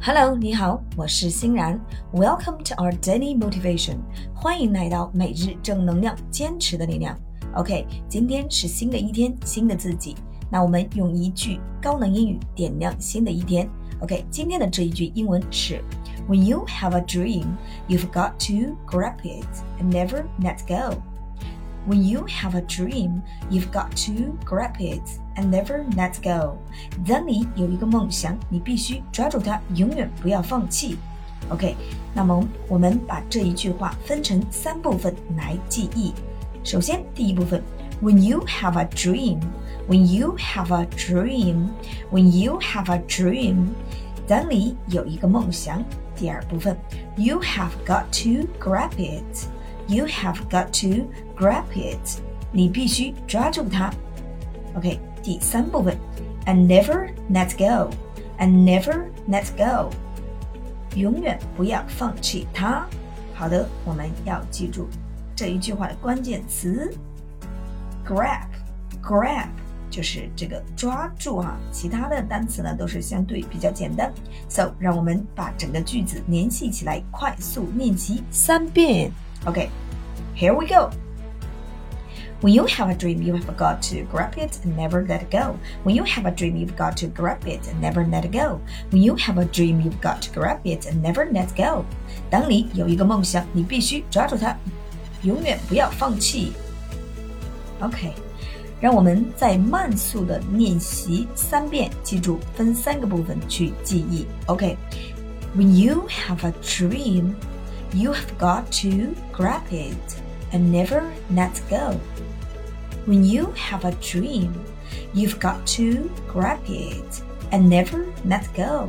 Hello，你好，我是欣然。Welcome to our daily motivation，欢迎来到每日正能量，坚持的力量。OK，今天是新的一天，新的自己。那我们用一句高能英语点亮新的一天。OK，今天的这一句英文是：When you have a dream, you've got to grab it and never let go. When you have a dream, you've got to grab it and never let go. 当你有一个梦想，你必须抓住它，永远不要放弃。OK，那么我们把这一句话分成三部分来记忆。首先，第一部分，When you have a dream, when you have a dream, when you have a dream，当你有一个梦想。第二部分，You have got to grab it。 You have got to grab it，你必须抓住它。OK，第三部分，and never let go，and never let go，永远不要放弃它。好的，我们要记住这一句话的关键词，grab，grab 就是这个抓住哈。其他的单词呢都是相对比较简单。So，让我们把整个句子联系起来，快速练习三遍。OK here we go. When you have a dream, you have got to grab it and never let it go. When you have a dream, you've got to grab it and never let it go. When you have a dream, you've got to grab it and never let go. 当你有一个梦想，你必须抓住它，永远不要放弃。OK，让我们再慢速的练习三遍，记住分三个部分去记忆。OK，When you have a dream you have got to grab it and never let go. When you have a dream, you've got to grab it and never let go.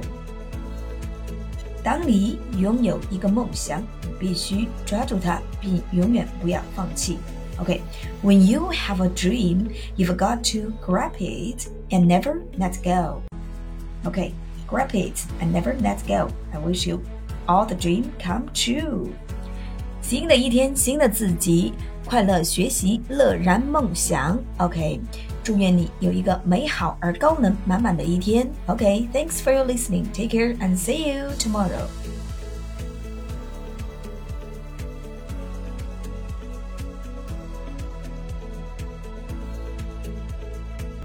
当你拥有一个梦想，你必须抓住它，并永远不要放弃。Okay, when you have a dream, you've got to grab it and never let go. Okay, grab it and never let go. I wish you all the dream come true。 新的一天，新的自己，快乐学习，乐然梦想。OK，祝愿你有一个美好而高能满满的一天。OK，thanks for your listening. Take care and see you tomorrow.